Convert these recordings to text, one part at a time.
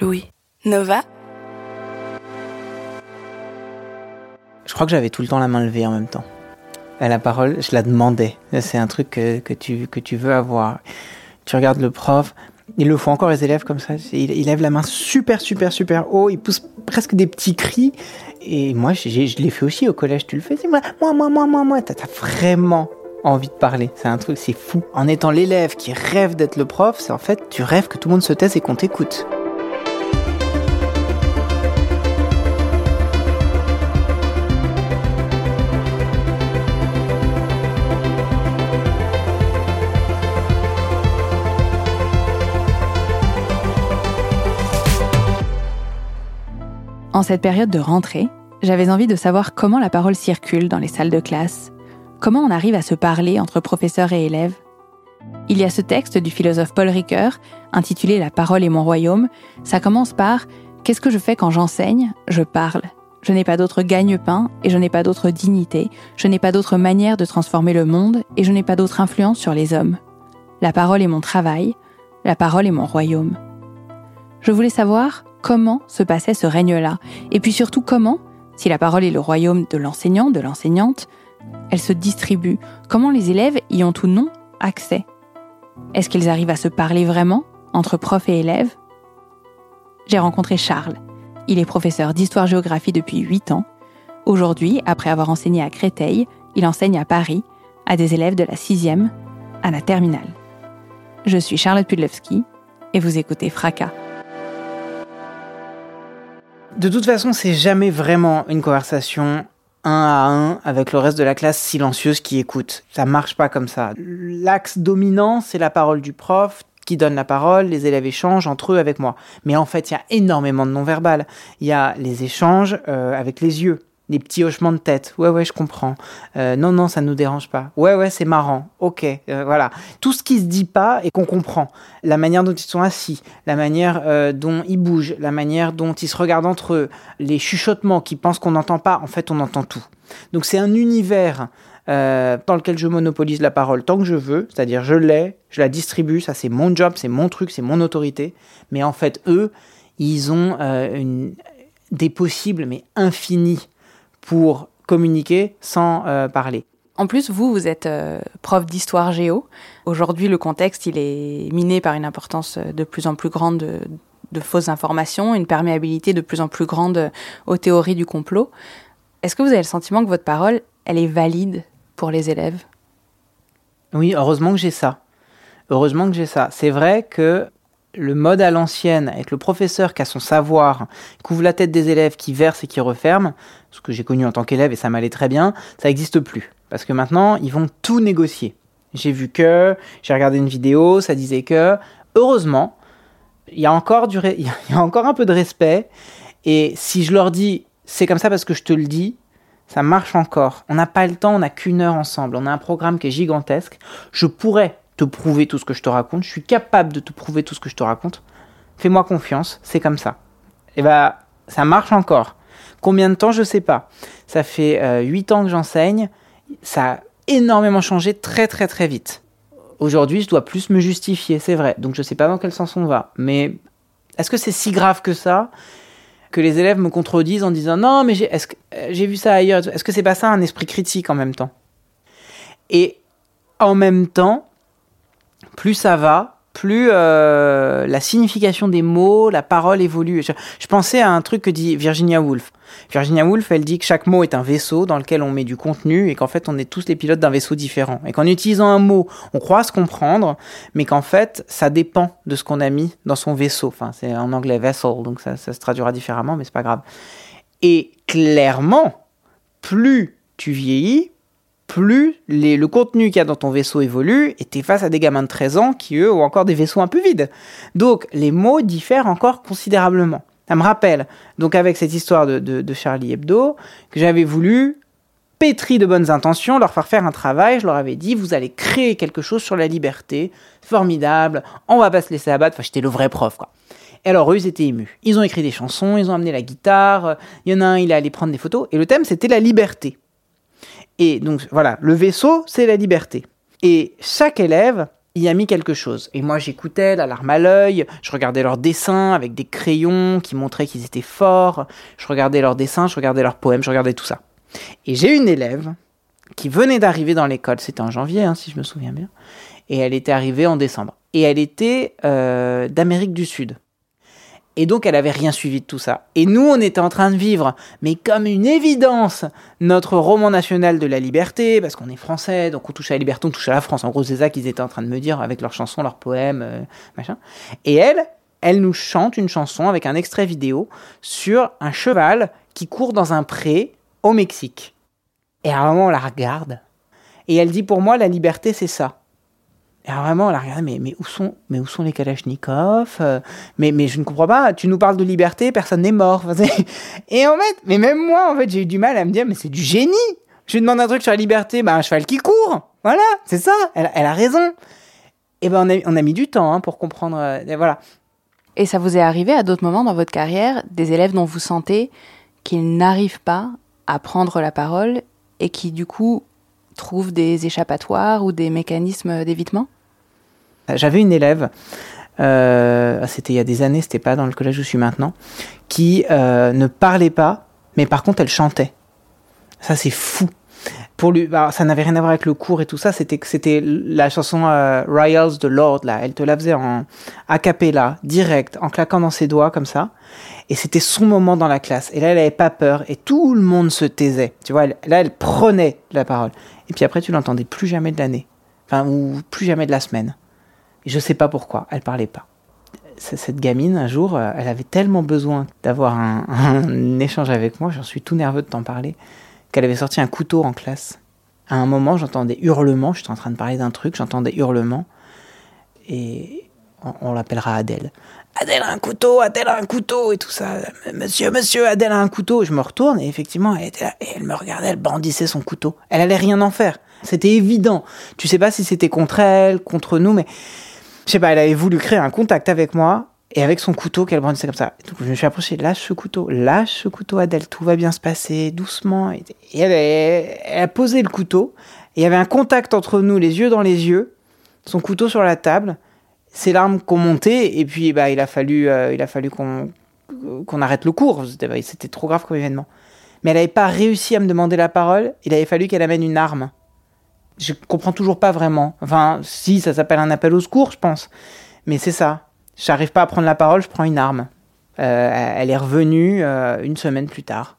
Louis. Nova? Je crois que j'avais tout le temps la main levée en même temps. À la parole, je la demandais. C'est un truc que, que, tu, que tu veux avoir. Tu regardes le prof, il le font encore les élèves comme ça. Il, il, lève la main super, super, super haut. Il pousse presque des petits cris. Et moi, je l'ai fait aussi au collège. Tu le fais Moi, moi, moi, moi, moi, moi. T'as vraiment envie de parler. C'est un truc, c'est fou. En étant l'élève qui rêve d'être le prof, c'est en fait, tu rêves que tout le monde se taise et qu'on t'écoute. En cette période de rentrée, j'avais envie de savoir comment la parole circule dans les salles de classe, comment on arrive à se parler entre professeurs et élèves. Il y a ce texte du philosophe Paul Ricoeur, intitulé La parole est mon royaume. Ça commence par Qu'est-ce que je fais quand j'enseigne? Je parle. Je n'ai pas d'autre gagne-pain et je n'ai pas d'autre dignité, je n'ai pas d'autre manière de transformer le monde et je n'ai pas d'autre influence sur les hommes. La parole est mon travail, la parole est mon royaume. Je voulais savoir comment se passait ce règne-là, et puis surtout comment, si la parole est le royaume de l'enseignant, de l'enseignante, elle se distribue, comment les élèves y ont ou non accès. Est-ce qu'ils arrivent à se parler vraiment entre prof et élève J'ai rencontré Charles. Il est professeur d'histoire-géographie depuis 8 ans. Aujourd'hui, après avoir enseigné à Créteil, il enseigne à Paris à des élèves de la 6e à la terminale. Je suis Charlotte Pudlewski et vous écoutez Fracas. De toute façon, c'est jamais vraiment une conversation un à un avec le reste de la classe silencieuse qui écoute. Ça marche pas comme ça. L'axe dominant, c'est la parole du prof qui donne la parole, les élèves échangent entre eux avec moi. Mais en fait, il y a énormément de non-verbal. Il y a les échanges euh, avec les yeux, les petits hochements de tête. Ouais, ouais, je comprends. Euh, non, non, ça nous dérange pas. Ouais, ouais, c'est marrant. Ok, euh, voilà. Tout ce qui se dit pas et qu'on comprend. La manière dont ils sont assis, la manière euh, dont ils bougent, la manière dont ils se regardent entre eux, les chuchotements qui pensent qu'on n'entend pas. En fait, on entend tout. Donc c'est un univers dans lequel je monopolise la parole tant que je veux, c'est-à-dire je l'ai, je la distribue, ça c'est mon job, c'est mon truc, c'est mon autorité. Mais en fait, eux, ils ont une, des possibles, mais infinis, pour communiquer sans euh, parler. En plus, vous, vous êtes euh, prof d'histoire géo. Aujourd'hui, le contexte, il est miné par une importance de plus en plus grande de, de fausses informations, une perméabilité de plus en plus grande aux théories du complot. Est-ce que vous avez le sentiment que votre parole, elle est valide pour les élèves? Oui, heureusement que j'ai ça. Heureusement que j'ai ça. C'est vrai que le mode à l'ancienne, avec le professeur qui a son savoir, qui ouvre la tête des élèves, qui verse et qui referme, ce que j'ai connu en tant qu'élève et ça m'allait très bien, ça n'existe plus. Parce que maintenant, ils vont tout négocier. J'ai vu que, j'ai regardé une vidéo, ça disait que, heureusement, il y il y a encore un peu de respect. Et si je leur dis, c'est comme ça parce que je te le dis, ça marche encore. On n'a pas le temps, on n'a qu'une heure ensemble. On a un programme qui est gigantesque. Je pourrais te prouver tout ce que je te raconte. Je suis capable de te prouver tout ce que je te raconte. Fais-moi confiance, c'est comme ça. Et bah, ça marche encore. Combien de temps, je sais pas. Ça fait euh, 8 ans que j'enseigne. Ça a énormément changé très très très vite. Aujourd'hui, je dois plus me justifier, c'est vrai. Donc je sais pas dans quel sens on va. Mais est-ce que c'est si grave que ça que les élèves me contredisent en disant non mais j'ai, euh, j'ai vu ça ailleurs? Est-ce que c'est pas ça un esprit critique en même temps? Et en même temps plus ça va plus euh, la signification des mots, la parole évolue. Je, pensais à un truc que dit Virginia Woolf. Virginia Woolf, elle dit que chaque mot est un vaisseau dans lequel on met du contenu et qu'en fait on est tous les pilotes d'un vaisseau différent. Et qu'en utilisant un mot, on croit se comprendre, mais qu'en fait ça dépend de ce qu'on a mis dans son vaisseau. Enfin, c'est en anglais vessel, donc ça, ça se traduira différemment, mais c'est pas grave. Et clairement, plus tu vieillis, plus le contenu qu'il y a dans ton vaisseau évolue, et t'es face à des gamins de 13 ans qui, eux, ont encore des vaisseaux un peu vides. Donc, les mots diffèrent encore considérablement. Ça me rappelle, donc avec cette histoire de Charlie Hebdo, que j'avais voulu, pétri de bonnes intentions, leur faire faire un travail. Je leur avais dit, vous allez créer quelque chose sur la liberté, formidable, on va pas se laisser abattre. Enfin, j'étais le vrai prof, quoi. Et alors, eux, ils étaient émus. Ils ont écrit des chansons, ils ont amené la guitare, il y en a un, il est allé prendre des photos, et le thème, c'était la liberté. Et donc, voilà, le vaisseau, c'est la liberté. Et chaque élève y a mis quelque chose. Et moi, j'écoutais, la larme à l'œil, je regardais leurs dessins avec des crayons qui montraient qu'ils étaient forts, je regardais leurs dessins, je regardais leurs poèmes, je regardais tout ça. Et j'ai une élève qui venait d'arriver dans l'école, c'était en janvier, hein, si je me souviens bien, et elle était arrivée en décembre. Et elle était euh, d'Amérique du Sud. Et donc, elle avait rien suivi de tout ça. Et nous, on était en train de vivre, mais comme une évidence, notre roman national de la liberté, parce qu'on est français, donc on touche à la liberté, on touche à la France. En gros, c'est ça qu'ils étaient en train de me dire avec leurs chansons, leurs poèmes, euh, machin. Et elle, elle nous chante une chanson avec un extrait vidéo sur un cheval qui court dans un pré au Mexique. Et à un moment, on la regarde. Et elle dit, pour moi, la liberté, c'est ça. Et alors vraiment, on la regarde, mais, mais, où, sont, mais où sont les Kalachnikov Euh, mais, mais je ne comprends pas, tu nous parles de liberté, personne n'est mort. Et en fait, mais même moi, en fait, j'ai eu du mal à me dire, mais c'est du génie Je lui demande un truc sur la liberté, bah un cheval qui court Voilà, c'est ça, elle, elle a raison. Et ben on a, on a mis du temps hein, pour comprendre, euh, voilà. Et ça vous est arrivé à d'autres moments dans votre carrière, des élèves dont vous sentez qu'ils n'arrivent pas à prendre la parole et qui du coup trouvent des échappatoires ou des mécanismes d'évitement J'avais une élève, euh, c'était il y a des années, c'était pas dans le collège où je suis maintenant, qui euh, ne parlait pas, mais par contre elle chantait. Ça c'est fou. Pour lui, bah, ça n'avait rien à voir avec le cours et tout ça. C'était c'était la chanson euh, Royals de Lord là. Elle te la faisait en a cappella, direct, en claquant dans ses doigts comme ça. Et c'était son moment dans la classe. Et là, elle avait pas peur et tout le monde se taisait. Tu vois, là, elle prenait la parole. Et puis après, tu l'entendais plus jamais de l'année, enfin ou plus jamais de la semaine. Je sais pas pourquoi, elle parlait pas. Cette gamine, un jour, euh, elle avait tellement besoin d'avoir un, un échange avec moi, j'en suis tout nerveux de t'en parler, qu'elle avait sorti un couteau en classe. À un moment, j'entendais hurlements, j'étais en train de parler d'un truc, j'entendais hurlements, et on, l'appellera Adèle. Adèle a un couteau, Adèle a un couteau, et tout ça. Monsieur, monsieur, Adèle a un couteau. Je me retourne, et effectivement, elle était là, et elle me regardait, elle bandissait son couteau. Elle allait rien en faire. C'était évident. Tu sais pas si c'était contre elle, contre nous, mais je sais pas, elle avait voulu créer un contact avec moi et avec son couteau qu'elle brandissait comme ça. Donc je me suis approché, lâche ce couteau, lâche ce couteau Adèle, tout va bien se passer, doucement. Et elle a posé le couteau et il y avait un contact entre nous, les yeux dans les yeux, son couteau sur la table, ses larmes qui ont monté et puis bah, il a fallu, euh, il a fallu qu'on qu'on arrête le cours, C'était- trop grave comme événement. Mais elle n'avait pas réussi à me demander la parole, il avait fallu qu'elle amène une arme. Je comprends toujours pas vraiment. Enfin, si, ça s'appelle un appel au secours, je pense. Mais c'est ça. J'arrive pas à prendre la parole, je prends une arme. Euh, elle est revenue euh, une semaine plus tard.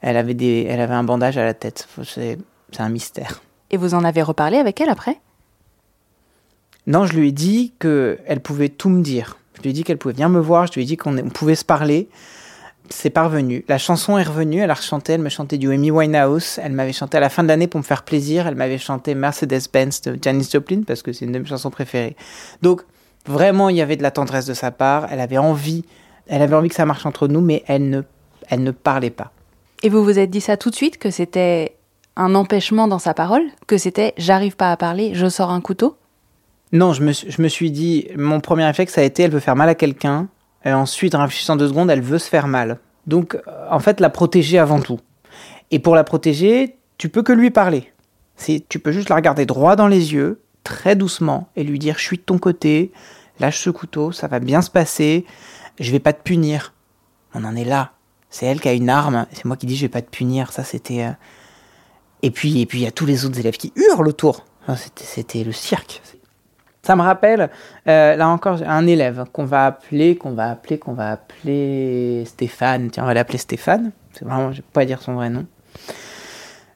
Elle avait, des, elle avait un bandage à la tête. C'est un mystère. Et vous en avez reparlé avec elle après? Non, je lui ai dit qu'elle pouvait tout me dire. Je lui ai dit qu'elle pouvait venir me voir, je lui ai dit qu'on on pouvait se parler. C'est parvenu. La chanson est revenue, elle a rechanté, elle me chantait du Amy Winehouse, elle m'avait chanté à la fin de l'année pour me faire plaisir, elle m'avait chanté Mercedes-Benz de Janis Joplin parce que c'est une de mes chansons préférées. Donc, vraiment, il y avait de la tendresse de sa part, elle avait envie, elle avait envie que ça marche entre nous, mais elle ne, elle ne parlait pas. Et vous vous êtes dit ça tout de suite, que c'était un empêchement dans sa parole Que c'était j'arrive pas à parler, je sors un couteau Non, je me, suis- dit, mon premier réflexe a été, elle veut faire mal à quelqu'un. Et ensuite, en réfléchissant deux secondes, elle veut se faire mal. Donc, euh, en fait, la protéger avant tout. Et pour la protéger, tu peux que lui parler. Tu peux juste la regarder droit dans les yeux, très doucement, et lui dire, je suis de ton côté, lâche ce couteau, ça va bien se passer, je vais pas te punir. On en est là. C'est elle qui a une arme, c'est moi qui dis, je vais pas te punir. Ça, c'était. euh, Et puis, et puis, il y a tous les autres élèves qui hurlent autour. C'était, c'était le cirque. Ça me rappelle, euh, là encore, un élève qu'on va appeler, qu'on va appeler, qu'on va appeler Stéphane. Tiens, on va l'appeler Stéphane. C'est vraiment, je vais pas dire son vrai nom.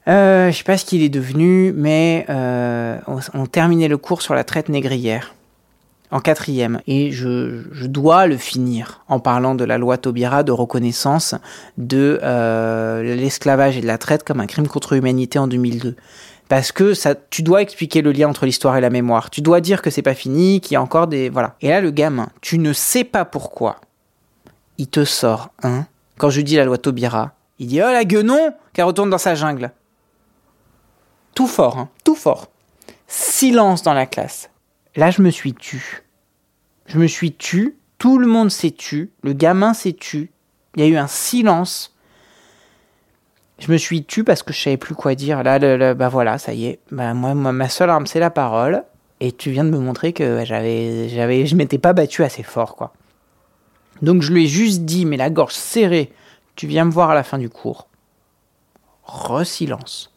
Euh, je sais pas ce qu'il est devenu, mais euh, on, terminait le cours sur la traite négrière en quatrième, et je, je dois le finir en parlant de la loi Taubira de reconnaissance de l'esclavage et de la traite comme un crime contre l'humanité en 2002. Parce que ça, tu dois expliquer le lien entre l'histoire et la mémoire. Tu dois dire que c'est pas fini, qu'il y a encore des. Voilà. Et là, le gamin, tu ne sais pas pourquoi. Il te sort un. Quand je dis la loi Taubira, il dit Oh la guenon qu'elle retourne dans sa jungle. Tout fort, hein, tout fort. Silence dans la classe. Là, je me suis tu. Je me suis tu. Tout le monde s'est tu. Le gamin s'est tu. Il y a eu un silence. Je me suis tu parce que je savais plus quoi dire. Là, bah voilà, ça y est. Bah, moi, ma seule arme, c'est la parole. Et tu viens de me montrer que j'avais, j'avais, je m'étais pas battu assez fort, quoi. Donc je lui ai juste dit, mais la gorge serrée, tu viens me voir à la fin du cours. Re-silence.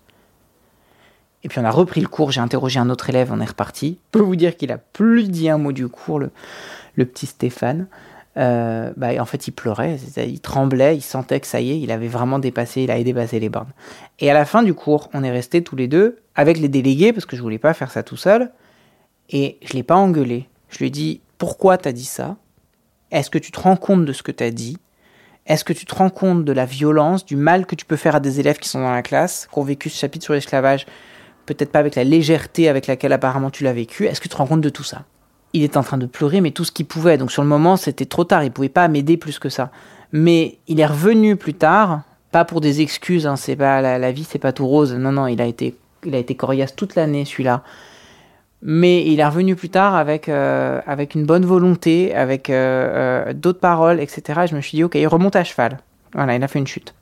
Et puis on a repris le cours, j'ai interrogé un autre élève, on est reparti. Je peux vous dire qu'il a plus dit un mot du cours, le, petit Stéphane. Euh, bah, en fait, il pleurait, il tremblait, il sentait que ça y est, il avait vraiment dépassé, il avait dépassé les bornes. Et à la fin du cours, on est restés tous les deux avec les délégués, parce que je voulais pas faire ça tout seul. Et je l'ai pas engueulé. Je lui ai dit Pourquoi t'as dit ça? Est-ce que tu te rends compte de ce que t'as dit? Est-ce que tu te rends compte de la violence, du mal que tu peux faire à des élèves qui sont dans la classe, qui ont vécu ce chapitre sur l'esclavage peut-être pas avec la légèreté avec laquelle apparemment tu l'as vécu? Est-ce que tu te rends compte de tout ça? Il est en train de pleurer, mais tout ce qu'il pouvait. Donc sur le moment, c'était trop tard. Il pouvait pas m'aider plus que ça. Mais il est revenu plus tard, pas pour des excuses. Hein, c'est pas la, vie, c'est pas tout rose. Non, non, il a été, il a été coriace toute l'année celui-là. Mais il est revenu plus tard avec, euh, avec une bonne volonté, avec euh, euh, d'autres paroles, etc. Et je me suis dit, ok, il remonte à cheval. Voilà, il a fait une chute.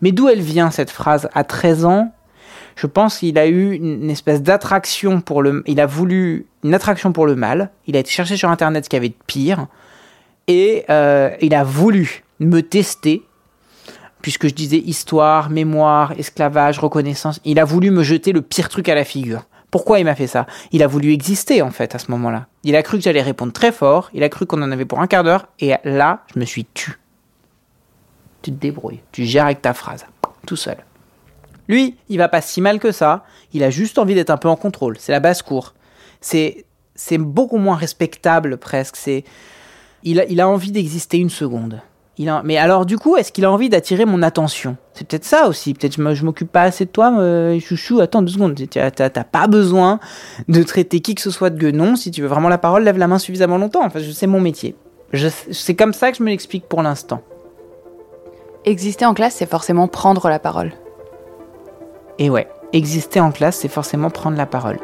Mais d'où elle vient cette phrase À 13 ans, je pense qu'il a eu une espèce d'attraction pour le. Il a voulu une attraction pour le mal. Il a été chercher sur internet ce qu'il y avait de pire. Et euh, il a voulu me tester, puisque je disais histoire, mémoire, esclavage, reconnaissance. Il a voulu me jeter le pire truc à la figure. Pourquoi il m'a fait ça? Il a voulu exister en fait à ce moment-là. Il a cru que j'allais répondre très fort. Il a cru qu'on en avait pour un quart d'heure. Et là, je me suis tu. Tu te débrouilles. Tu gères avec ta phrase. Tout seul. Lui, il va pas si mal que ça. Il a juste envie d'être un peu en contrôle. C'est la basse-cour. C'est, c'est beaucoup moins respectable presque. C'est, il a, il a envie d'exister une seconde. Il a, mais alors du coup, est-ce qu'il a envie d'attirer mon attention? C'est peut-être ça aussi. Peut-être je, je m'occupe pas assez de toi, chouchou. Attends deux secondes. T'as, pas besoin de traiter qui que ce soit de guenon. Si tu veux vraiment la parole, lève la main suffisamment longtemps. Enfin, c'est mon métier. c'est comme ça que je me l'explique pour l'instant. Exister en classe, c'est forcément prendre la parole. Et ouais, exister en classe, c'est forcément prendre la parole.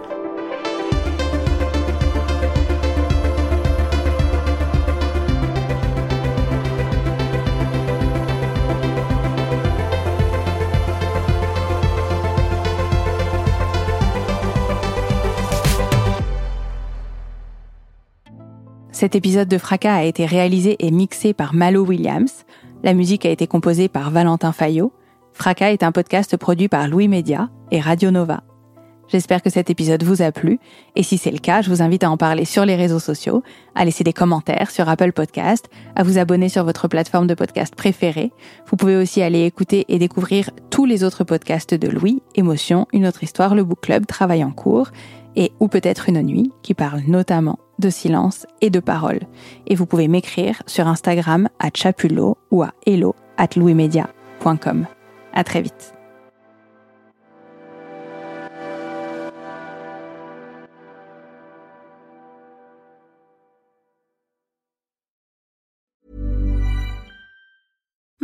Cet épisode de Fracas a été réalisé et mixé par Malo Williams. La musique a été composée par Valentin Fayot. Fracas est un podcast produit par Louis Média et Radio Nova. J'espère que cet épisode vous a plu et si c'est le cas, je vous invite à en parler sur les réseaux sociaux, à laisser des commentaires sur Apple Podcast, à vous abonner sur votre plateforme de podcast préférée. Vous pouvez aussi aller écouter et découvrir tous les autres podcasts de Louis, Émotion, Une autre histoire, le Book Club, Travail en cours et Ou peut-être une nuit qui parle notamment de silence et de parole. Et vous pouvez m'écrire sur Instagram à Chapulo ou à hello at louismedia.com. À très vite.